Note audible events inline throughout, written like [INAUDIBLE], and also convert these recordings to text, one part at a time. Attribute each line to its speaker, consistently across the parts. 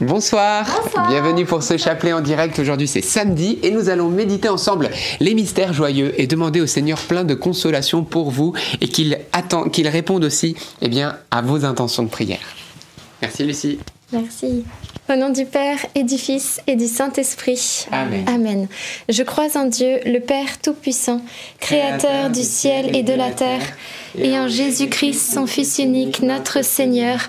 Speaker 1: Bonsoir.
Speaker 2: Bonsoir.
Speaker 1: bienvenue pour ce chapelet en direct. Aujourd'hui c'est samedi et nous allons méditer ensemble les mystères joyeux et demander au Seigneur plein de consolation pour vous et qu'il attend, qu'il réponde aussi eh bien, à vos intentions de prière. Merci Lucie.
Speaker 2: Merci. Au nom du Père et du Fils et du Saint-Esprit.
Speaker 1: Amen.
Speaker 2: Amen. Je crois en Dieu, le Père Tout-Puissant, Créateur du ciel et de la terre, et en Jésus-Christ, son Fils unique, notre Seigneur,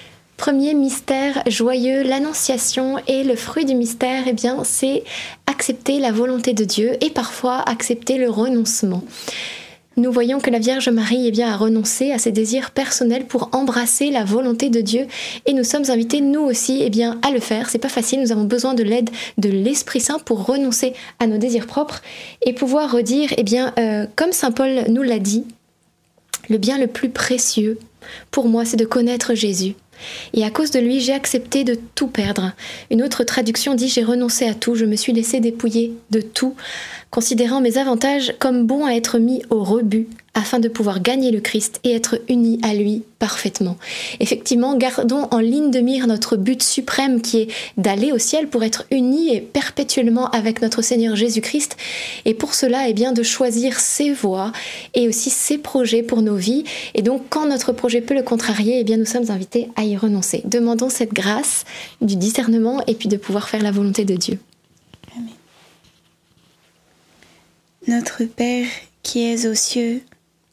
Speaker 2: Premier mystère joyeux, l'annonciation et le fruit du mystère, eh bien, c'est accepter la volonté de Dieu et parfois accepter le renoncement. Nous voyons que la Vierge Marie eh bien, a renoncé à ses désirs personnels pour embrasser la volonté de Dieu et nous sommes invités nous aussi eh à le faire. C'est pas facile, nous avons besoin de l'aide de l'Esprit Saint pour renoncer à nos désirs propres et pouvoir redire, bien, euh, comme Saint Paul nous l'a dit, le bien le plus précieux pour moi, c'est de connaître Jésus. Et à cause de lui, j'ai accepté de tout perdre. Une autre traduction dit j'ai renoncé à tout, je me suis laissé dépouiller de tout, considérant mes avantages comme bons à être mis au rebut afin de pouvoir gagner le Christ et être unis à lui parfaitement. Effectivement, gardons en ligne de mire notre but suprême qui est d'aller au ciel pour être unis et perpétuellement avec notre Seigneur Jésus-Christ. Et pour cela, eh bien, de choisir ses voies et aussi ses projets pour nos vies. Et donc, quand notre projet peut le contrarier, eh bien, nous sommes invités à y renoncer. Demandons cette grâce du discernement et puis de pouvoir faire la volonté de Dieu.
Speaker 3: Notre Père qui es aux cieux,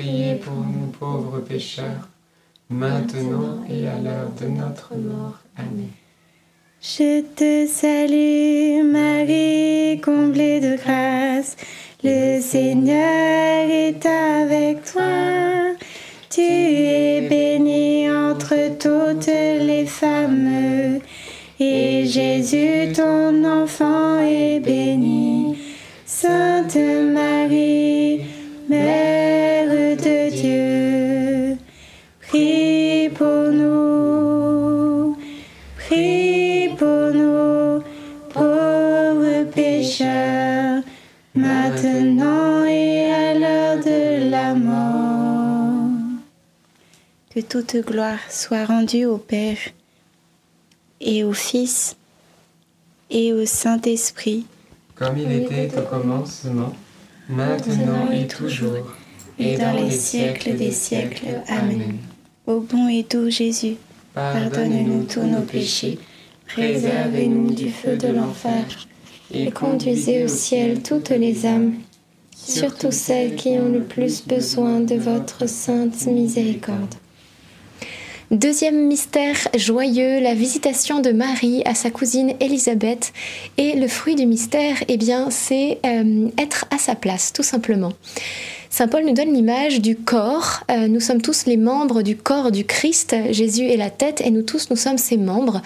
Speaker 4: priez pour nous pauvres pécheurs, maintenant et à l'heure de notre mort. Amen.
Speaker 3: Je te salue Marie, comblée de grâce. Le Seigneur est avec toi. Tu es bénie entre toutes les femmes. Et Jésus, ton enfant, est béni. Sainte Marie, Mère Pour nous, pauvres pécheurs, maintenant et à l'heure de la mort. Que toute gloire soit rendue au Père et au Fils et au Saint-Esprit,
Speaker 5: Comme il était au commencement, maintenant et toujours,
Speaker 3: et dans les siècles des siècles. Amen. Ô bon et doux Jésus, pardonne-nous tous nos péchés, préservez-nous du feu de l'enfer, et conduisez au ciel toutes les âmes, surtout celles qui ont le plus besoin de votre sainte miséricorde.
Speaker 2: Deuxième mystère joyeux, la visitation de Marie à sa cousine Élisabeth. Et le fruit du mystère, eh bien, c'est euh, être à sa place, tout simplement. Saint Paul nous donne l'image du corps. Euh, nous sommes tous les membres du corps du Christ. Jésus est la tête et nous tous, nous sommes ses membres.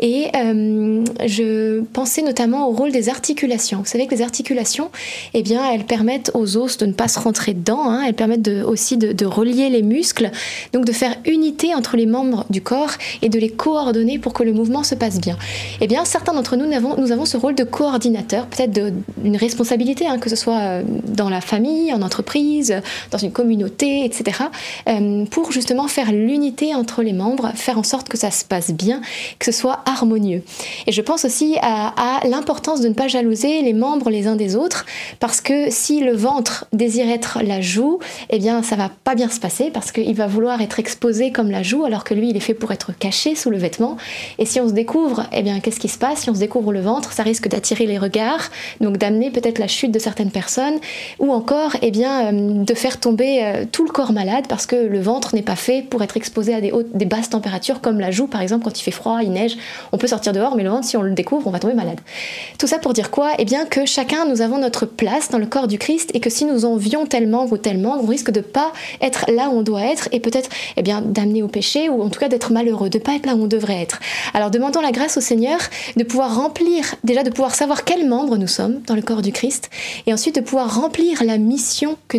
Speaker 2: Et euh, je pensais notamment au rôle des articulations. Vous savez que les articulations, eh bien, elles permettent aux os de ne pas se rentrer dedans. hein. Elles permettent aussi de, relier les muscles, donc de faire unité entre les membres du corps et de les coordonner pour que le mouvement se passe bien. Eh bien, certains d'entre nous, nous avons, ce rôle de coordinateur, peut-être de- une responsabilité, hein, que ce soit euh, dans la famille, en entreprise, dans une communauté, etc., euh, pour justement faire l'unité entre les membres, faire en sorte que ça se passe bien, que ce soit harmonieux. Et je pense aussi à, à l'importance de ne pas jalouser les membres les uns des autres, parce que si le ventre désire être la joue, eh bien, ça va pas bien se passer, parce qu'il va vouloir être exposé comme la joue, alors que lui, il est fait pour être caché sous le vêtement. Et si on se découvre, eh bien, qu'est-ce qui se passe? Si on se découvre le ventre, ça risque d'attirer les regards, donc d'amener peut-être la chute de certaines personnes, ou encore, eh bien,
Speaker 6: euh, de faire tomber euh, tout le corps malade parce que le ventre n'est pas fait pour être exposé à des, hautes, des basses températures comme la joue par exemple quand il fait froid, il neige, on peut sortir dehors mais le ventre si on le découvre on va tomber malade. Tout ça pour dire quoi? Eh bien que chacun nous avons notre place dans le corps du Christ et que si nous envions tellement ou tellement on risque de pas être là où on doit être et peut-être eh bien d'amener au péché ou en tout cas d'être malheureux, de pas être là où on devrait être. Alors demandons la grâce au Seigneur de pouvoir remplir déjà de pouvoir savoir quel membre nous sommes dans le corps du Christ et ensuite de pouvoir remplir la mission que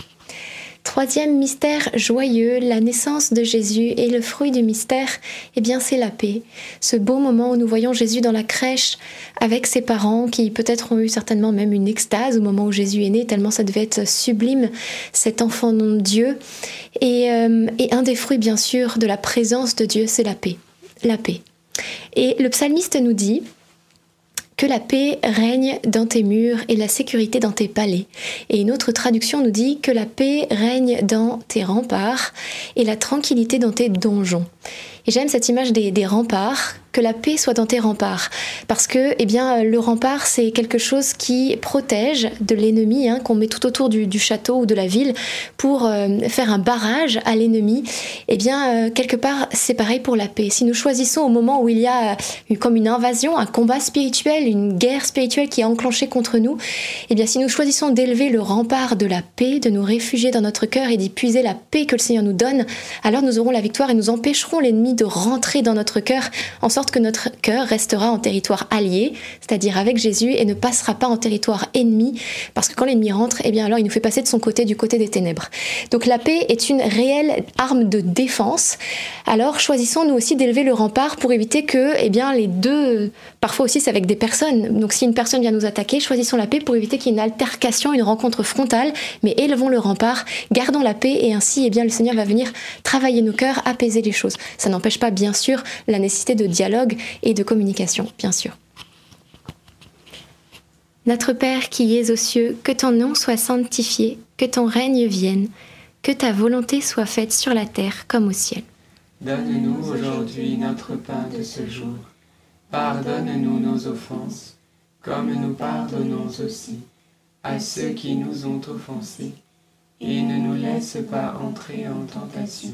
Speaker 2: Troisième mystère joyeux, la naissance de Jésus et le fruit du mystère, eh bien c'est la paix. Ce beau moment où nous voyons Jésus dans la crèche avec ses parents qui peut-être ont eu certainement même une extase au moment où Jésus est né, tellement ça devait être sublime, cet enfant de Dieu. Et, euh, et un des fruits bien sûr de la présence de Dieu, c'est la paix. La paix. Et le psalmiste nous dit, que la paix règne dans tes murs et la sécurité dans tes palais. Et une autre traduction nous dit que la paix règne dans tes remparts et la tranquillité dans tes donjons. J'aime cette image des, remparts que la paix soit dans tes remparts. Parce que eh bien, le rempart, c'est quelque chose qui protège de l'ennemi, hein, qu'on met tout autour du, château ou de la ville pour euh, faire un barrage à l'ennemi. Eh bien, euh, quelque part, c'est pareil pour la paix. Si nous choisissons au moment où il y a comme une invasion, un combat spirituel, une guerre spirituelle qui est enclenchée contre nous, eh bien, si nous choisissons d'élever le rempart de la paix, de nous réfugier dans notre cœur et d'y puiser la paix que le Seigneur nous donne, alors nous aurons la victoire et nous empêcherons l'ennemi de rentrer dans notre cœur en sorte que notre cœur restera en territoire allié, c'est-à-dire avec Jésus, et ne passera pas en territoire ennemi, parce que quand l'ennemi rentre, eh bien alors il nous fait passer de son côté, du côté des ténèbres. Donc la paix est une réelle arme de défense. Alors choisissons nous aussi d'élever le rempart pour éviter que, eh bien, les deux, parfois aussi c'est avec des personnes. Donc si une personne vient nous attaquer, choisissons la paix pour éviter qu'il y ait une altercation, une rencontre frontale, mais élevons le rempart, gardons la paix, et ainsi, eh bien, le Seigneur va venir travailler nos cœurs, apaiser les choses. Ça n'empêche pas, bien sûr, la nécessité de dialogue et de communication, bien sûr. Notre Père qui es aux cieux, que ton nom soit sanctifié, que ton règne vienne, que ta volonté soit faite sur la terre comme au ciel.
Speaker 4: Donne-nous aujourd'hui notre pain de ce jour. Pardonne-nous nos offenses, comme nous pardonnons aussi à ceux qui nous ont offensés. Et ne nous laisse pas entrer en tentation,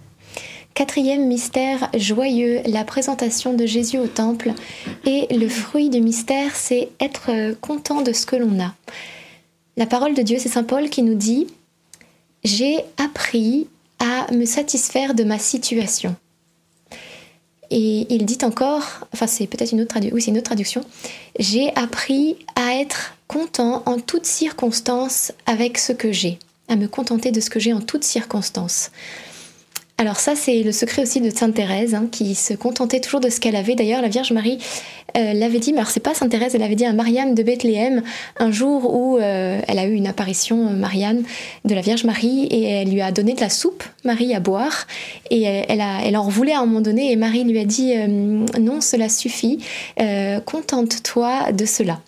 Speaker 2: Quatrième mystère joyeux, la présentation de Jésus au temple. Et le fruit du mystère, c'est être content de ce que l'on a. La parole de Dieu, c'est Saint Paul qui nous dit, j'ai appris à me satisfaire de ma situation. Et il dit encore, enfin c'est peut-être une autre traduction, une autre traduction, j'ai appris à être content en toutes circonstances avec ce que j'ai, à me contenter de ce que j'ai en toutes circonstances. Alors ça, c'est le secret aussi de Sainte Thérèse, hein, qui se contentait toujours de ce qu'elle avait. D'ailleurs, la Vierge Marie euh, l'avait dit, mais alors c'est pas Sainte Thérèse, elle avait dit à Marianne de Bethléem un jour où euh, elle a eu une apparition, euh, Marianne, de la Vierge Marie, et elle lui a donné de la soupe, Marie, à boire, et elle, elle en voulait à un moment donné, et Marie lui a dit non, cela suffit, contente-toi de cela.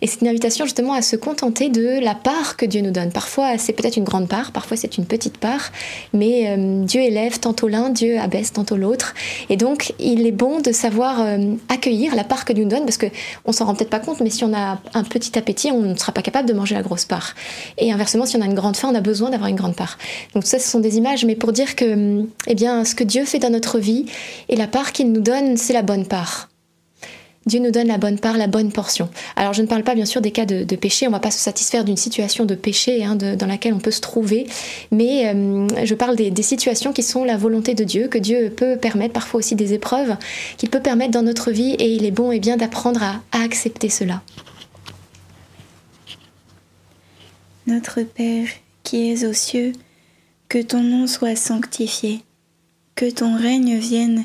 Speaker 2: Et c'est une invitation justement à se contenter de la part que Dieu nous donne. Parfois, c'est peut-être une grande part, parfois c'est une petite part, mais Dieu élève tantôt l'un, Dieu abaisse tantôt l'autre. Et donc, il est bon de savoir euh, accueillir la part que Dieu nous donne, parce que on s'en rend peut-être pas compte, mais si on a un petit appétit, on ne sera pas capable de manger la grosse part. Et inversement, si on a une grande faim, on a besoin d'avoir une grande part. Donc ça, ce sont des images, mais pour dire que, eh bien, ce que Dieu fait dans notre vie et la part qu'il nous donne, c'est la bonne part. Dieu nous donne la bonne part, la bonne portion. Alors je ne parle pas bien sûr des cas de, péché, on ne va pas se satisfaire d'une situation de péché hein, dans laquelle on peut se trouver, mais euh, je parle des, situations qui sont la volonté de Dieu, que Dieu peut permettre, parfois aussi des épreuves, qu'il peut permettre dans notre vie, et il est bon et bien d'apprendre à, à accepter cela.
Speaker 3: Notre Père, qui es aux cieux, que ton nom soit sanctifié, que ton règne vienne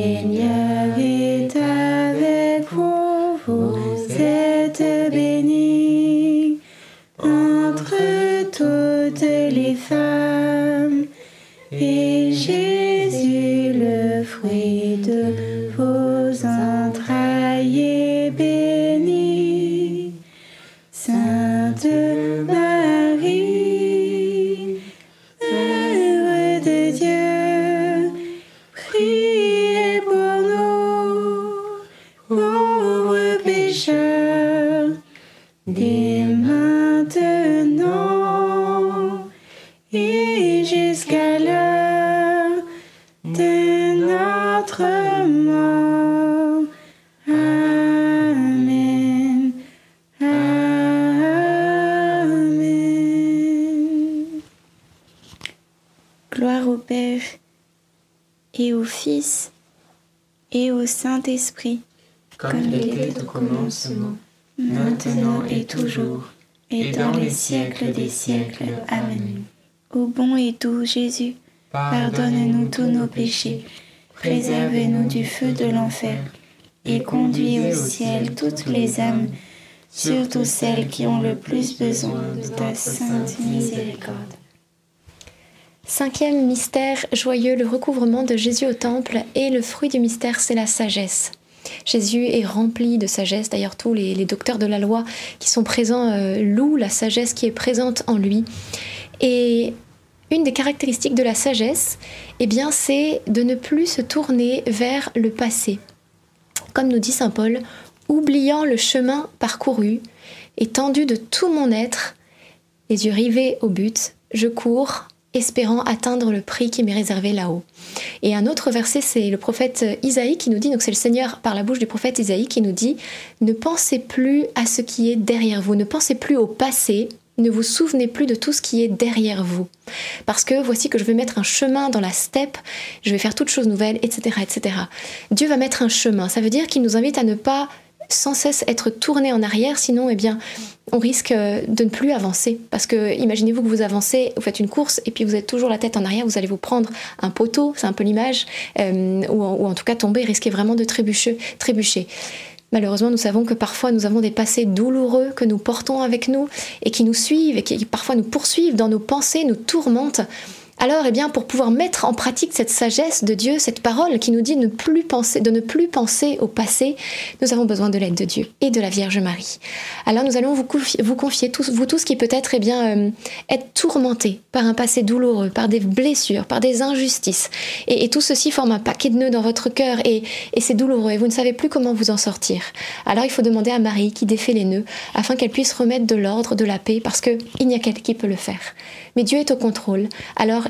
Speaker 3: Saint-Esprit,
Speaker 7: Comme il était au commencement, maintenant et toujours, et dans les siècles des siècles. Amen.
Speaker 3: Ô bon et doux Jésus, pardonne-nous tous nos péchés, préservez-nous du feu de l'enfer, et conduis au ciel toutes les âmes, surtout celles qui ont le plus besoin de ta sainte miséricorde.
Speaker 2: Cinquième mystère joyeux, le recouvrement de Jésus au temple. Et le fruit du mystère, c'est la sagesse. Jésus est rempli de sagesse. D'ailleurs, tous les, docteurs de la loi qui sont présents euh, louent la sagesse qui est présente en lui. Et une des caractéristiques de la sagesse, eh bien, c'est de ne plus se tourner vers le passé. Comme nous dit saint Paul, oubliant le chemin parcouru, étendu de tout mon être, les yeux rivés au but, je cours, espérant atteindre le prix qui m'est réservé là-haut. Et un autre verset, c'est le prophète Isaïe qui nous dit, donc c'est le Seigneur par la bouche du prophète Isaïe qui nous dit, ne pensez plus à ce qui est derrière vous, ne pensez plus au passé, ne vous souvenez plus de tout ce qui est derrière vous. Parce que voici que je vais mettre un chemin dans la steppe, je vais faire toutes choses nouvelles, etc., etc. Dieu va mettre un chemin. Ça veut dire qu'il nous invite à ne pas sans cesse être tourné en arrière, sinon, eh bien, on risque de ne plus avancer. Parce que imaginez-vous que vous avancez, vous faites une course et puis vous êtes toujours la tête en arrière, vous allez vous prendre un poteau, c'est un peu l'image, euh, ou, ou, en tout cas tomber, risquer vraiment de trébucher. Malheureusement, nous savons que parfois nous avons des passés douloureux que nous portons avec nous et qui nous suivent et qui parfois nous poursuivent dans nos pensées, nous tourmentent. Alors, eh bien, pour pouvoir mettre en pratique cette sagesse de Dieu, cette parole qui nous dit de ne plus penser, de ne plus penser au passé, nous avons besoin de l'aide de Dieu et de la Vierge Marie. Alors, nous allons vous confier, vous confier tous, vous qui peut-être, eh bien, euh, être tourmentés par un passé douloureux, par des blessures, par des injustices, et, et tout ceci forme un paquet de nœuds dans votre cœur et, et c'est douloureux et vous ne savez plus comment vous en sortir. Alors, il faut demander à Marie qui défait les nœuds afin qu'elle puisse remettre de l'ordre, de la paix, parce que il n'y a qu'elle qui peut le faire. Mais Dieu est au contrôle. Alors,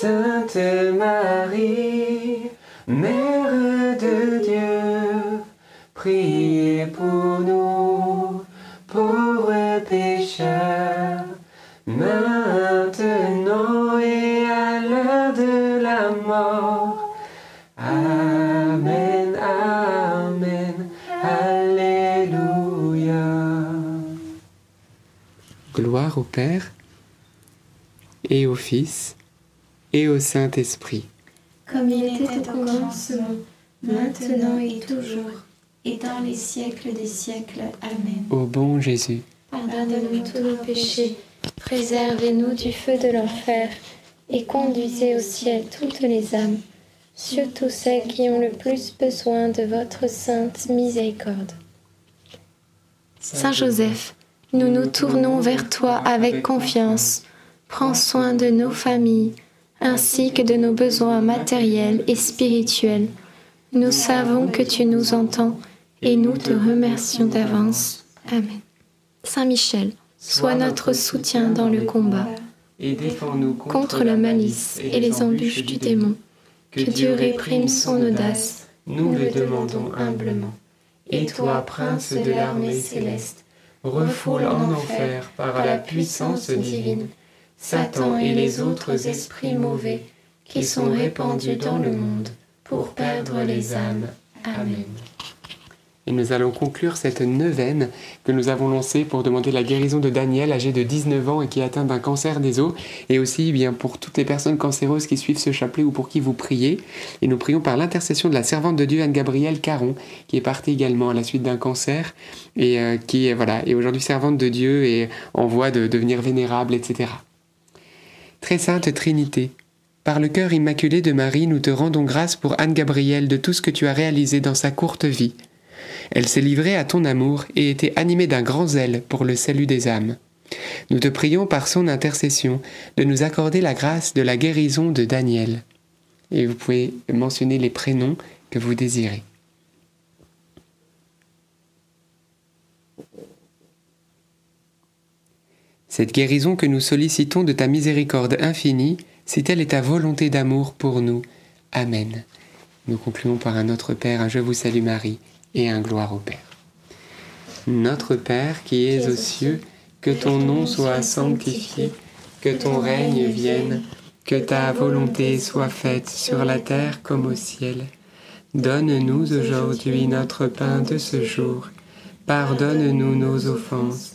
Speaker 4: Sainte Marie, Mère de Dieu, priez pour nous, pauvres pécheurs, maintenant et à l'heure de la mort. Amen, Amen, Alléluia. Gloire au Père et au Fils et au Saint-Esprit.
Speaker 2: Comme il était au commencement, maintenant et toujours, et dans les siècles des siècles. Amen.
Speaker 4: Ô bon Jésus,
Speaker 2: Pardonnez-nous tous nos péchés, préservez-nous du feu de l'enfer, et conduisez au ciel toutes les âmes, surtout celles qui ont le plus besoin de votre sainte miséricorde. Saint Joseph, nous nous tournons vers toi avec confiance. Prends soin de nos familles, ainsi que de nos besoins matériels et spirituels. Nous savons que tu nous entends et nous te remercions d'avance. Amen. Saint Michel, sois notre soutien dans le combat
Speaker 4: et défends-nous
Speaker 2: contre la malice et les embûches du démon. Que Dieu réprime son audace,
Speaker 4: nous le demandons humblement. Et toi, prince de l'armée céleste, refoule en enfer par la puissance divine Satan et les autres esprits mauvais qui sont répandus dans le monde pour perdre les âmes. Amen. Et nous allons conclure cette neuvaine que nous avons lancée pour demander la guérison de Daniel, âgé de 19 ans et qui est atteint d'un cancer des os. Et aussi eh bien pour toutes les personnes cancéreuses qui suivent ce chapelet ou pour qui vous priez. Et nous prions par l'intercession de la servante de Dieu Anne-Gabrielle Caron, qui est partie également à la suite d'un cancer et euh, qui est aujourd'hui servante de Dieu et en voie de devenir vénérable, etc. Très sainte Trinité, par le cœur immaculé de Marie, nous te rendons grâce pour Anne-Gabrielle de tout ce que tu as réalisé dans sa courte vie. Elle s'est livrée à ton amour et était animée d'un grand zèle pour le salut des âmes. Nous te prions par son intercession de nous accorder la grâce de la guérison de Daniel. Et vous pouvez mentionner les prénoms que vous désirez. Cette guérison que nous sollicitons de ta miséricorde infinie, si telle est ta volonté d'amour pour nous. Amen. Nous concluons par un Notre Père, un Je vous salue Marie et un gloire au Père. Notre Père qui es aux cieux, que ton nom soit sanctifié, que ton règne vienne, que ta volonté soit faite sur la terre comme au ciel. Donne-nous aujourd'hui notre pain de ce jour. Pardonne-nous nos offenses,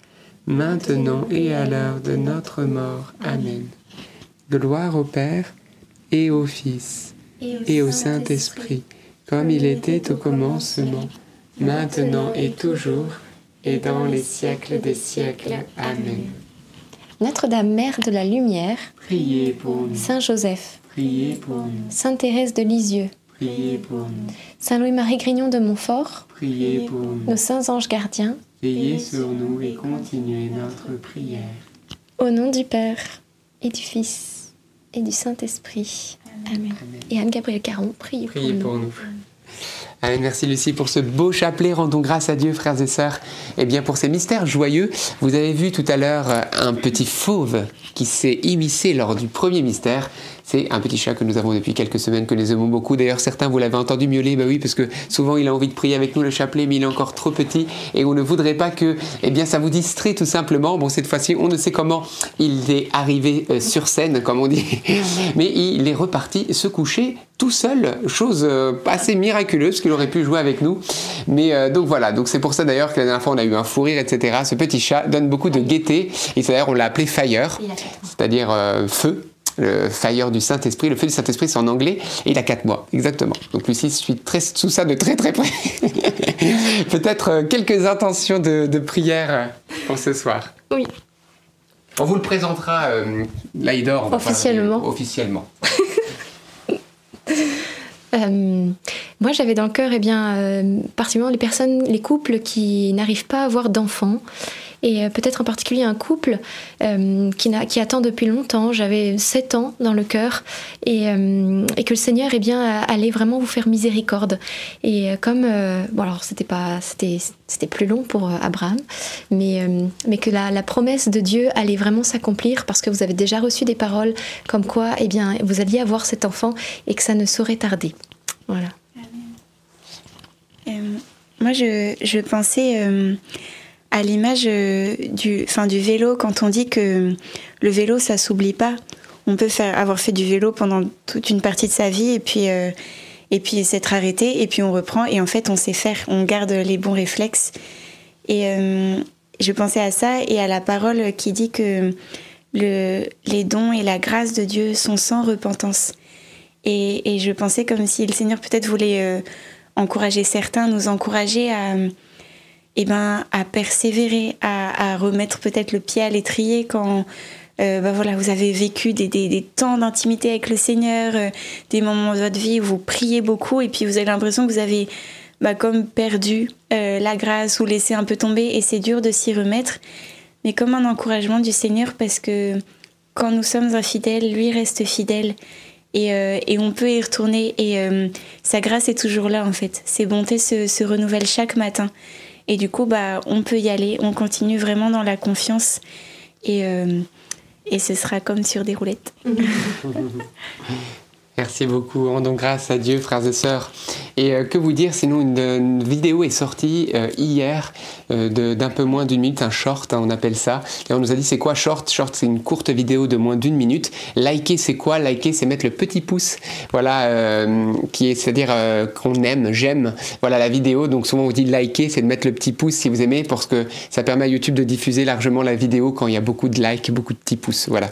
Speaker 4: maintenant et à l'heure de notre mort. Amen. Gloire au Père, et au Fils, et au Saint-Esprit comme il était au commencement, maintenant et toujours, et dans les siècles des siècles. Amen.
Speaker 2: Notre-Dame, Mère de la Lumière,
Speaker 4: priez pour nous.
Speaker 2: Saint Joseph,
Speaker 4: priez pour nous.
Speaker 2: Sainte Thérèse de Lisieux,
Speaker 4: priez pour nous.
Speaker 2: Saint Louis-Marie Grignon de Montfort,
Speaker 4: priez pour nous.
Speaker 2: Nos saints anges gardiens,
Speaker 4: veillez sur nous et continuez notre prière.
Speaker 2: Au nom du Père et du Fils et du Saint-Esprit. Amen. Et Anne-Gabrielle Caron, priez,
Speaker 4: priez
Speaker 2: pour, nous.
Speaker 4: Allez, merci Lucie pour ce beau chapelet. Rendons grâce à Dieu, frères et sœurs. Et eh bien, pour ces mystères joyeux, vous avez vu tout à l'heure un petit fauve qui s'est immiscé lors du premier mystère. C'est un petit chat que nous avons depuis quelques semaines, que nous aimons beaucoup. D'ailleurs, certains, vous l'avez entendu miauler, bah oui, parce que souvent il a envie de prier avec nous le chapelet, mais il est encore trop petit et on ne voudrait pas que, eh bien, ça vous distrait tout simplement. Bon, cette fois-ci, on ne sait comment il est arrivé euh, sur scène, comme on dit, [LAUGHS] mais il est reparti se coucher tout seul, chose euh, assez miraculeuse qu'il aurait pu jouer avec nous. Mais euh, donc voilà, donc c'est pour ça d'ailleurs que la dernière fois on a eu un fou rire, etc. Ce petit chat donne beaucoup de gaieté et d'ailleurs on l'a appelé Fire, c'est-à-dire feu le Fire du Saint-Esprit. Le feu du Saint-Esprit, c'est en anglais, et il a 4 mois, exactement. Donc Lucie suit très, tout ça de très très près. [LAUGHS] Peut-être euh, quelques intentions de, prière euh, pour ce soir.
Speaker 2: Oui.
Speaker 4: On vous le présentera, euh, Laïdor.
Speaker 2: Officiellement.
Speaker 4: officiellement. [LAUGHS]
Speaker 2: moi, j'avais dans le cœur, eh bien, particulièrement les personnes, les couples qui n'arrivent pas à avoir d'enfants et euh, peut-être en particulier un couple euh, qui, attend depuis longtemps. J'avais 7 ans dans le cœur et, euh, que le Seigneur eh bien, allait vraiment vous faire miséricorde. Et comme, bon alors c'était pas, c'était, c'était plus long pour Abraham, mais, mais que la, la, promesse de Dieu allait vraiment s'accomplir parce que vous avez déjà reçu des paroles comme quoi eh bien, vous alliez avoir cet enfant et que ça ne saurait tarder. Voilà.
Speaker 3: moi, je, je pensais à l'image euh, du, fin, du vélo, quand on dit que le vélo, ça s'oublie pas. On peut faire, avoir fait du vélo pendant toute une partie de sa vie et puis, euh, et puis s'être arrêté et puis on reprend et en fait on sait faire, on garde les bons réflexes. Et euh, je pensais à ça et à la parole qui dit que le, les dons et la grâce de Dieu sont sans repentance. Et je pensais comme si le Seigneur peut-être voulait encourager certains, nous encourager à eh ben, à persévérer, à, remettre peut-être le pied à l'étrier quand bah voilà, vous avez vécu des, des, temps d'intimité avec le Seigneur, euh, des moments de votre vie où vous priez beaucoup et puis vous avez l'impression que vous avez bah, comme perdu euh, la grâce ou laissé un peu tomber et c'est dur de s'y remettre, mais comme un encouragement du Seigneur parce que quand nous sommes infidèles, lui reste fidèle. Et, et on peut y retourner et sa grâce est toujours là en fait. Ses bontés se, se renouvellent chaque matin. Et du coup, bah, on peut y aller. On continue vraiment dans la confiance. Et, euh, et ce sera comme sur des roulettes. [LAUGHS]
Speaker 4: Merci beaucoup. Rendons grâce à Dieu, frères et sœurs. Et euh, que vous dire, sinon une, vidéo est sortie euh, hier euh, d'un peu moins d'une minute, un short, hein, on appelle ça. Et on nous a dit c'est quoi short? Short, c'est une courte vidéo de moins d'une minute. Liker, c'est quoi? Liker, c'est mettre le petit pouce, voilà, qui est, c'est-à-dire qu'on aime, j'aime, voilà la vidéo. Donc souvent on dit liker, c'est de mettre le petit pouce si vous aimez, parce que ça permet à YouTube de diffuser largement la vidéo quand il y a beaucoup de likes, beaucoup de petits pouces, voilà.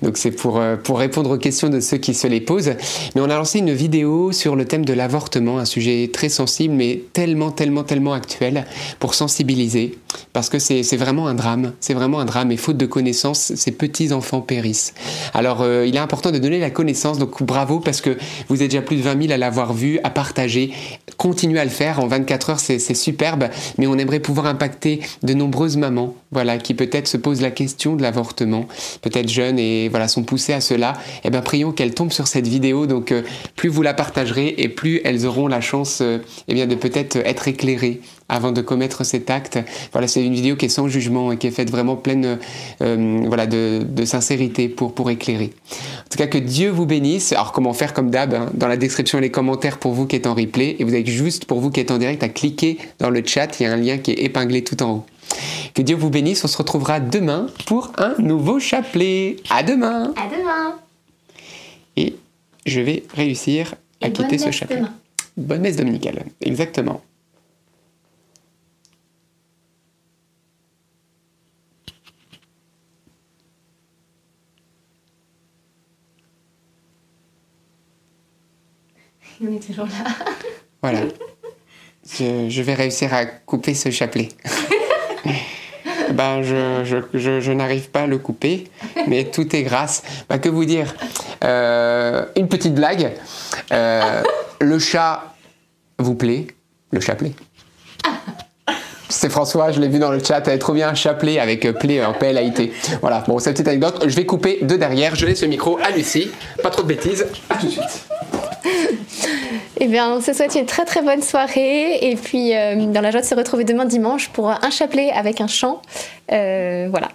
Speaker 4: Donc c'est pour, pour répondre aux questions de ceux qui se les posent. Mais on a lancé une vidéo sur le thème de l'avortement, un sujet très sensible mais tellement, tellement, tellement actuel pour sensibiliser parce que c'est vraiment un drame. C'est vraiment un drame et faute de connaissances, ces petits enfants périssent. Alors euh, il est important de donner la connaissance, donc bravo parce que vous êtes déjà plus de 20 000 à l'avoir vu, à partager. Continuez à le faire en 24 heures, c'est superbe, mais on aimerait pouvoir impacter de nombreuses mamans, voilà, qui peut-être se posent la question de l'avortement, peut-être jeunes et voilà sont poussées à cela. Eh bien prions qu'elles tombent sur cette vidéo donc euh, plus vous la partagerez et plus elles auront la chance euh, eh bien, de peut-être être éclairées avant de commettre cet acte. Voilà, c'est une vidéo qui est sans jugement et qui est faite vraiment pleine euh, voilà, de, sincérité pour, pour éclairer. En tout cas, que Dieu vous bénisse. Alors, comment faire comme d'hab hein, Dans la description et les commentaires pour vous qui êtes en replay. Et vous avez juste pour vous qui êtes en direct à cliquer dans le chat. Il y a un lien qui est épinglé tout en haut. Que Dieu vous bénisse. On se retrouvera demain pour un nouveau chapelet. À demain.
Speaker 2: À demain.
Speaker 4: Et je vais réussir à quitter ce chapelet. Bonne messe dominicale, exactement. [LAUGHS]
Speaker 2: On est toujours là.
Speaker 4: Voilà. Je, vais réussir à couper ce chapelet. [LAUGHS] ben, je, je, n'arrive pas à le couper, mais tout est grâce. Ben, que vous dire euh, Une petite blague. Euh, le chat vous plaît Le chapelet c'est François, je l'ai vu dans le chat, elle est trop bien chapelet avec euh, plaie en PLAIT. Voilà, bon, cette petite anecdote, je vais couper de derrière, je laisse le micro à Lucie, pas trop de bêtises, à tout de suite.
Speaker 2: Eh bien, on se souhaite une très très bonne soirée et puis dans la joie de se retrouver demain dimanche pour un chapelet avec un chant. voilà.